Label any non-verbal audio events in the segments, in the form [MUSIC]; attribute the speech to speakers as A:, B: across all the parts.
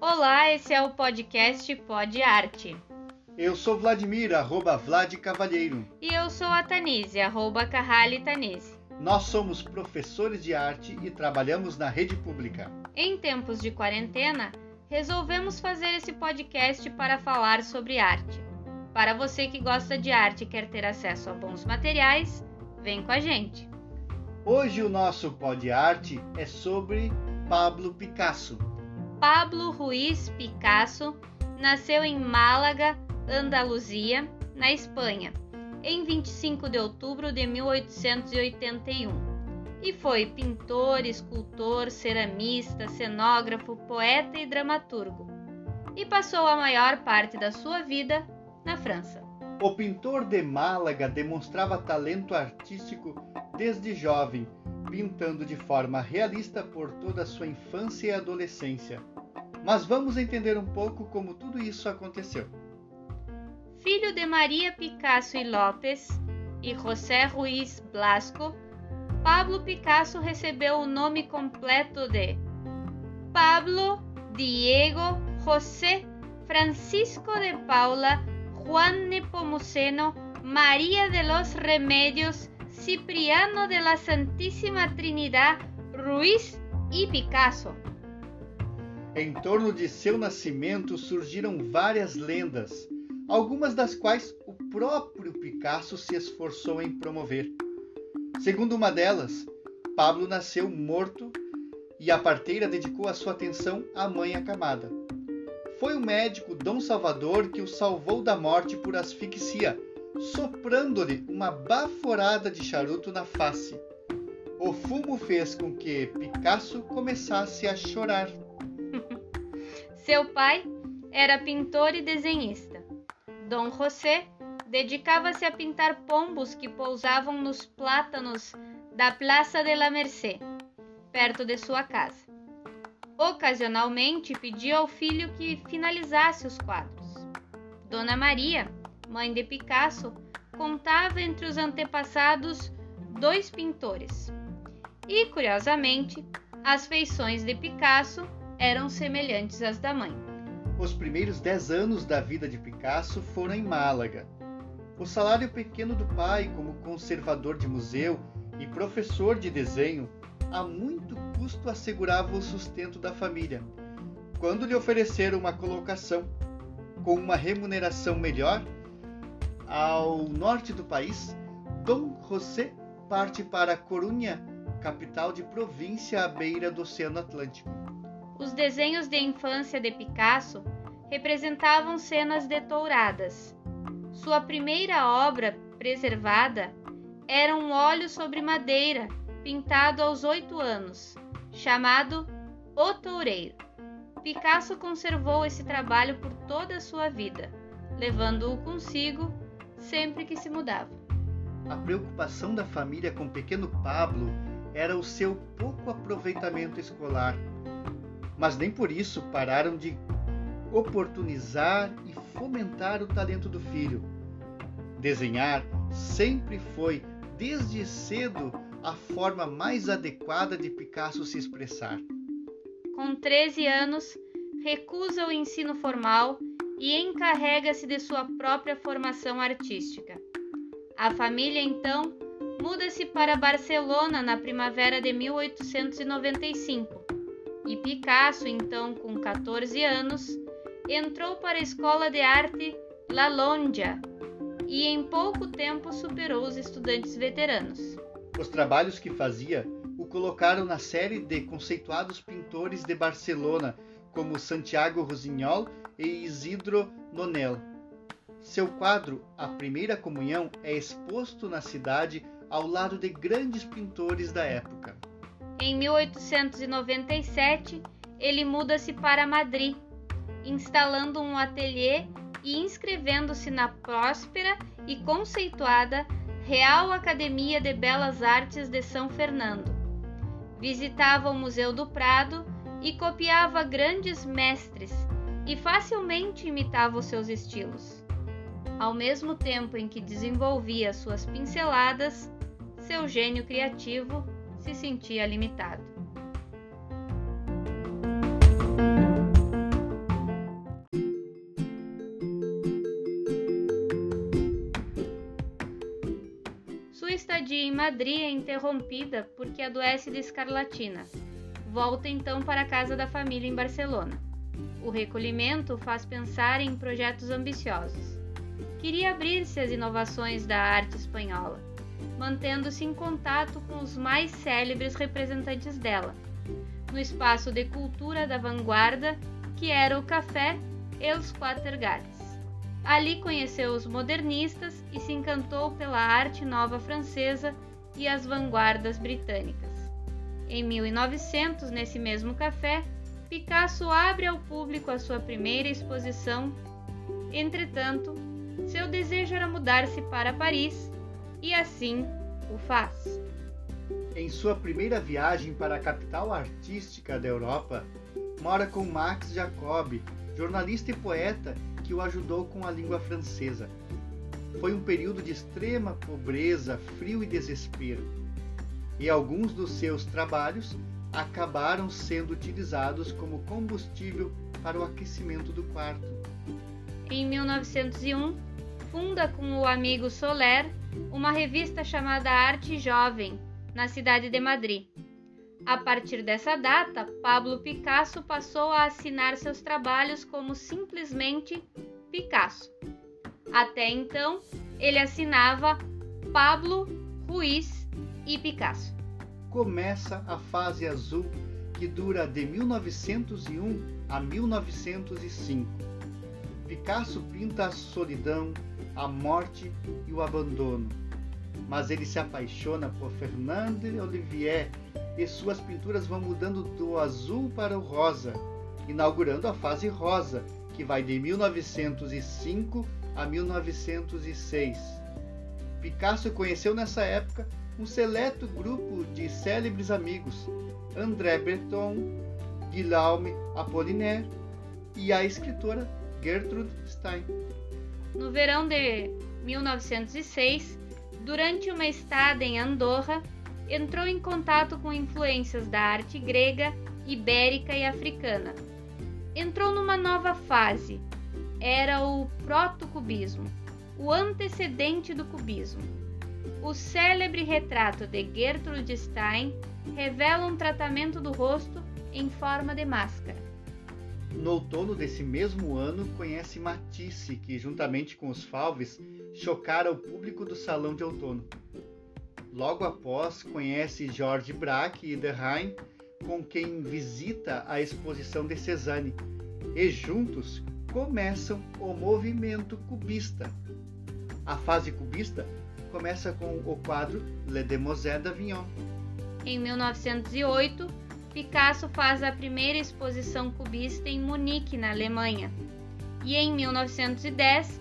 A: Olá, esse é o podcast Pod Arte.
B: Eu sou Vladimir, arroba Vlad Cavalheiro.
A: E eu sou a Tanise, arroba Carrali Tanise.
B: Nós somos professores de arte e trabalhamos na rede pública.
A: Em tempos de quarentena, resolvemos fazer esse podcast para falar sobre arte. Para você que gosta de arte e quer ter acesso a bons materiais, vem com a gente.
B: Hoje o nosso Pod Arte é sobre Pablo Picasso.
A: Pablo Ruiz Picasso nasceu em Málaga, Andaluzia, na Espanha, em 25 de outubro de 1881. E foi pintor, escultor, ceramista, cenógrafo, poeta e dramaturgo. E passou a maior parte da sua vida na França.
B: O pintor de Málaga demonstrava talento artístico desde jovem, pintando de forma realista por toda a sua infância e adolescência. Mas vamos entender um pouco como tudo isso aconteceu.
A: Filho de Maria Picasso e Lopes e José Ruiz Blasco, Pablo Picasso recebeu o nome completo de Pablo Diego José Francisco de Paula Juan Nepomuceno María de los Remedios Cipriano de la Santíssima Trinidad Ruiz e Picasso.
B: Em torno de seu nascimento surgiram várias lendas, algumas das quais o próprio Picasso se esforçou em promover. Segundo uma delas, Pablo nasceu morto e a parteira dedicou a sua atenção à mãe acamada. Foi o médico Dom Salvador que o salvou da morte por asfixia, soprando-lhe uma baforada de charuto na face. O fumo fez com que Picasso começasse a chorar. [LAUGHS]
A: Seu pai era pintor e desenhista. Dom José dedicava-se a pintar pombos que pousavam nos plátanos da Praça de la Mercê, perto de sua casa. Ocasionalmente pedia ao filho que finalizasse os quadros. Dona Maria, mãe de Picasso, contava entre os antepassados dois pintores. E, curiosamente, as feições de Picasso eram semelhantes às da mãe.
B: Os primeiros dez anos da vida de Picasso foram em Málaga. O salário pequeno do pai, como conservador de museu e professor de desenho, a muito custo assegurava o sustento da família. Quando lhe ofereceram uma colocação com uma remuneração melhor, ao norte do país, Dom José parte para Corunha, capital de província à beira do Oceano Atlântico.
A: Os desenhos de infância de Picasso representavam cenas de touradas. Sua primeira obra preservada era um óleo sobre madeira, pintado aos oito anos, chamado O Toureiro. Picasso conservou esse trabalho por toda a sua vida, levando-o consigo sempre que se mudava.
B: A preocupação da família com o pequeno Pablo era o seu pouco aproveitamento escolar mas nem por isso pararam de oportunizar e fomentar o talento do filho. Desenhar sempre foi, desde cedo, a forma mais adequada de Picasso se expressar.
A: Com 13 anos, recusa o ensino formal e encarrega-se de sua própria formação artística. A família então muda-se para Barcelona na primavera de 1895 e Picasso, então com 14 anos, entrou para a escola de arte La Lonja e em pouco tempo superou os estudantes veteranos.
B: Os trabalhos que fazia o colocaram na série de conceituados pintores de Barcelona, como Santiago Rosignol e Isidro Nonel. Seu quadro, A Primeira Comunhão, é exposto na cidade ao lado de grandes pintores da época.
A: Em 1897, ele muda-se para Madrid, instalando um ateliê e inscrevendo-se na próspera e conceituada Real Academia de Belas Artes de São Fernando. Visitava o Museu do Prado e copiava grandes mestres e facilmente imitava os seus estilos. Ao mesmo tempo em que desenvolvia suas pinceladas, seu gênio criativo se sentia limitado. Sua estadia em Madrid é interrompida porque adoece de escarlatina. Volta então para a casa da família em Barcelona. O recolhimento faz pensar em projetos ambiciosos. Queria abrir-se às inovações da arte espanhola, mantendo-se em contato com os mais célebres representantes dela, no espaço de cultura da vanguarda que era o Café Els Quatre Gats. Ali conheceu os modernistas e se encantou pela arte nova francesa e as vanguardas britânicas. Em 1900, nesse mesmo café, Picasso abre ao público a sua primeira exposição. Entretanto, seu desejo era mudar-se para Paris e assim o faz.
B: Em sua primeira viagem para a capital artística da Europa, mora com Max Jacob, jornalista e poeta que o ajudou com a língua francesa. Foi um período de extrema pobreza, frio e desespero. E alguns dos seus trabalhos acabaram sendo utilizados como combustível para o aquecimento do quarto.
A: Em 1901, funda com o amigo Soler uma revista chamada Arte Jovem, na cidade de Madrid. A partir dessa data, Pablo Picasso passou a assinar seus trabalhos como simplesmente Picasso. Até então, ele assinava Pablo Ruiz e Picasso
B: começa a fase azul que dura de 1901 a 1905. Picasso pinta a solidão, a morte e o abandono. Mas ele se apaixona por Fernande Olivier e suas pinturas vão mudando do azul para o rosa, inaugurando a fase rosa, que vai de 1905 a 1906. Picasso conheceu nessa época um seleto grupo de célebres amigos, André Breton, Guillaume Apollinaire e a escritora Gertrude Stein.
A: No verão de 1906, durante uma estada em Andorra, entrou em contato com influências da arte grega, ibérica e africana. Entrou numa nova fase. Era o protocubismo, o antecedente do cubismo o célebre retrato de Gertrude Stein revela um tratamento do rosto em forma de máscara.
B: No outono desse mesmo ano, conhece Matisse, que, juntamente com os Falves, chocara o público do Salão de Outono. Logo após, conhece George Braque e Derheim, com quem visita a exposição de Cézanne, e juntos começam o movimento cubista. A fase cubista começa com o quadro Le Demoiselle d'Avignon.
A: Em 1908, Picasso faz a primeira exposição cubista em Munique, na Alemanha. E em 1910,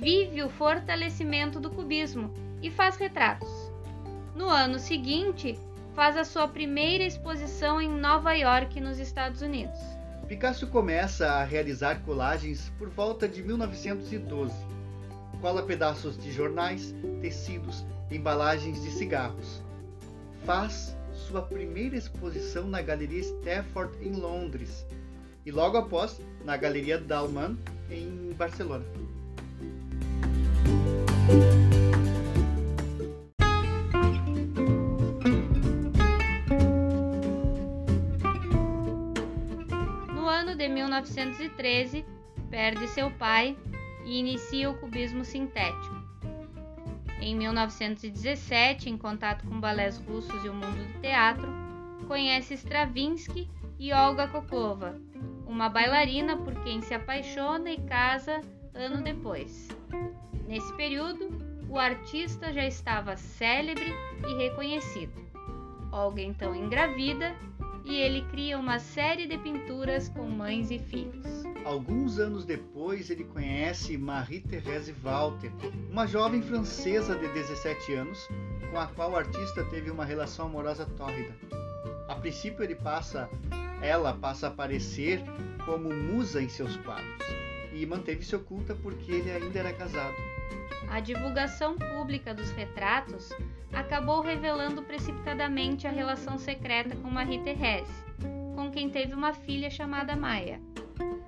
A: vive o fortalecimento do cubismo e faz retratos. No ano seguinte, faz a sua primeira exposição em Nova York, nos Estados Unidos.
B: Picasso começa a realizar colagens por volta de 1912 cola pedaços de jornais, tecidos, embalagens de cigarros. Faz sua primeira exposição na Galeria Stafford em Londres e logo após na Galeria Dalman em Barcelona.
A: No ano de 1913, perde seu pai e inicia o cubismo sintético. Em 1917, em contato com balés russos e o mundo do teatro, conhece Stravinsky e Olga Kokova, uma bailarina por quem se apaixona e casa ano depois. Nesse período, o artista já estava célebre e reconhecido. Olga então engravida e ele cria uma série de pinturas com mães e filhos.
B: Alguns anos depois, ele conhece Marie-Thérèse Walter, uma jovem francesa de 17 anos, com a qual o artista teve uma relação amorosa tórrida. A princípio, ele passa, ela passa a aparecer como musa em seus quadros e manteve-se oculta porque ele ainda era casado.
A: A divulgação pública dos retratos acabou revelando precipitadamente a relação secreta com Marie-Thérèse, com quem teve uma filha chamada Maia.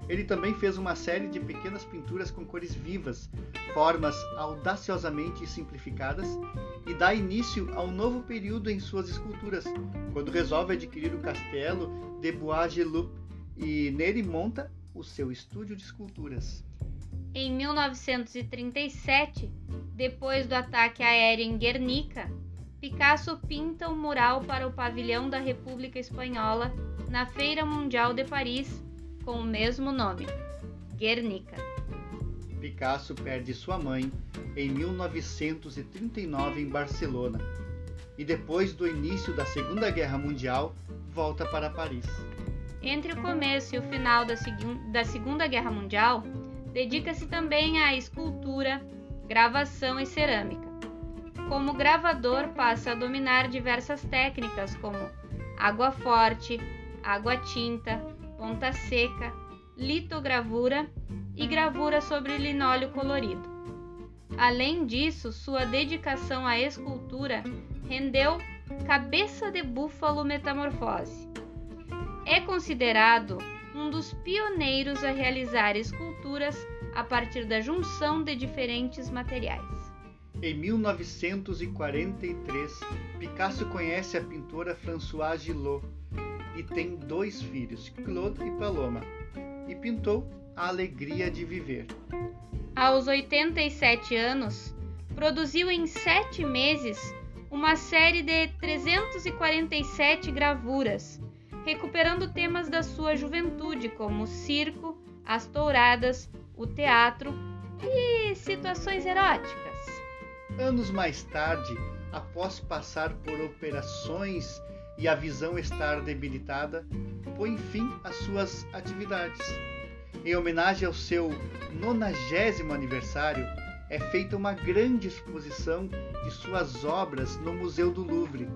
B: Ele também fez uma série de pequenas pinturas com cores vivas, formas audaciosamente simplificadas, e dá início a um novo período em suas esculturas, quando resolve adquirir o castelo de Bois-Geloup e nele monta o seu estúdio de esculturas.
A: Em 1937, depois do ataque aéreo em Guernica, Picasso pinta um mural para o pavilhão da República Espanhola na Feira Mundial de Paris com o mesmo nome, Guernica.
B: Picasso perde sua mãe em 1939 em Barcelona e depois do início da Segunda Guerra Mundial volta para Paris.
A: Entre o começo e o final da, da Segunda Guerra Mundial, dedica-se também à escultura, gravação e cerâmica. Como gravador, passa a dominar diversas técnicas como água forte, água tinta, ponta seca, litogravura e gravura sobre linóleo colorido. Além disso, sua dedicação à escultura rendeu Cabeça de Búfalo Metamorfose. É considerado um dos pioneiros a realizar esculturas a partir da junção de diferentes materiais.
B: Em 1943, Picasso conhece a pintora Françoise Gillot e tem dois filhos, Claude e Paloma, e pintou A Alegria de Viver.
A: Aos 87 anos, produziu em sete meses uma série de 347 gravuras, recuperando temas da sua juventude, como o circo, as touradas, o teatro e situações eróticas.
B: Anos mais tarde, após passar por operações e a visão estar debilitada, põe fim às suas atividades. Em homenagem ao seu nonagésimo aniversário, é feita uma grande exposição de suas obras no Museu do Louvre,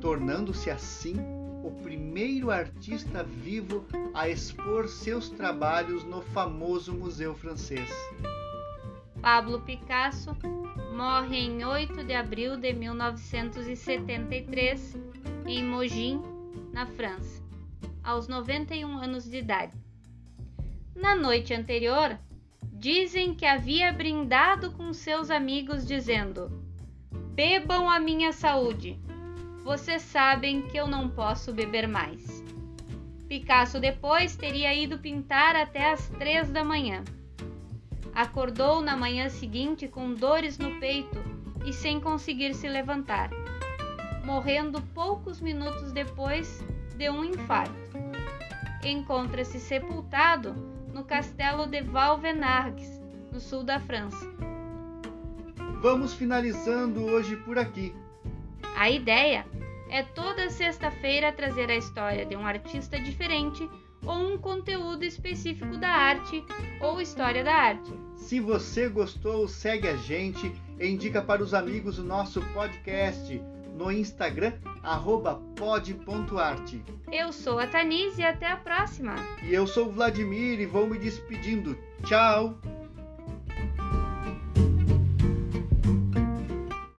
B: tornando-se assim o primeiro artista vivo a expor seus trabalhos no famoso museu francês.
A: Pablo Picasso morre em 8 de abril de 1973 em Mogin, na França, aos 91 anos de idade. Na noite anterior, dizem que havia brindado com seus amigos, dizendo: Bebam a minha saúde. Vocês sabem que eu não posso beber mais. Picasso depois teria ido pintar até as três da manhã. Acordou na manhã seguinte com dores no peito e sem conseguir se levantar morrendo poucos minutos depois de um infarto. Encontra-se sepultado no castelo de Valvenargues, no sul da França.
B: Vamos finalizando hoje por aqui.
A: A ideia é toda sexta-feira trazer a história de um artista diferente ou um conteúdo específico da arte ou história da arte.
B: Se você gostou, segue a gente e indica para os amigos o nosso podcast no Instagram, pod.arte.
A: Eu sou a Tanise e até a próxima.
B: E eu sou o Vladimir e vou me despedindo. Tchau!